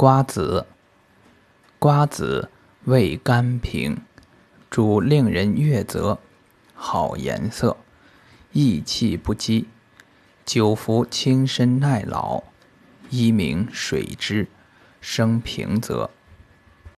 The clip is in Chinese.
瓜子，瓜子味甘平，主令人悦泽，好颜色，益气不饥，久服轻身耐老。一名水之，生平泽。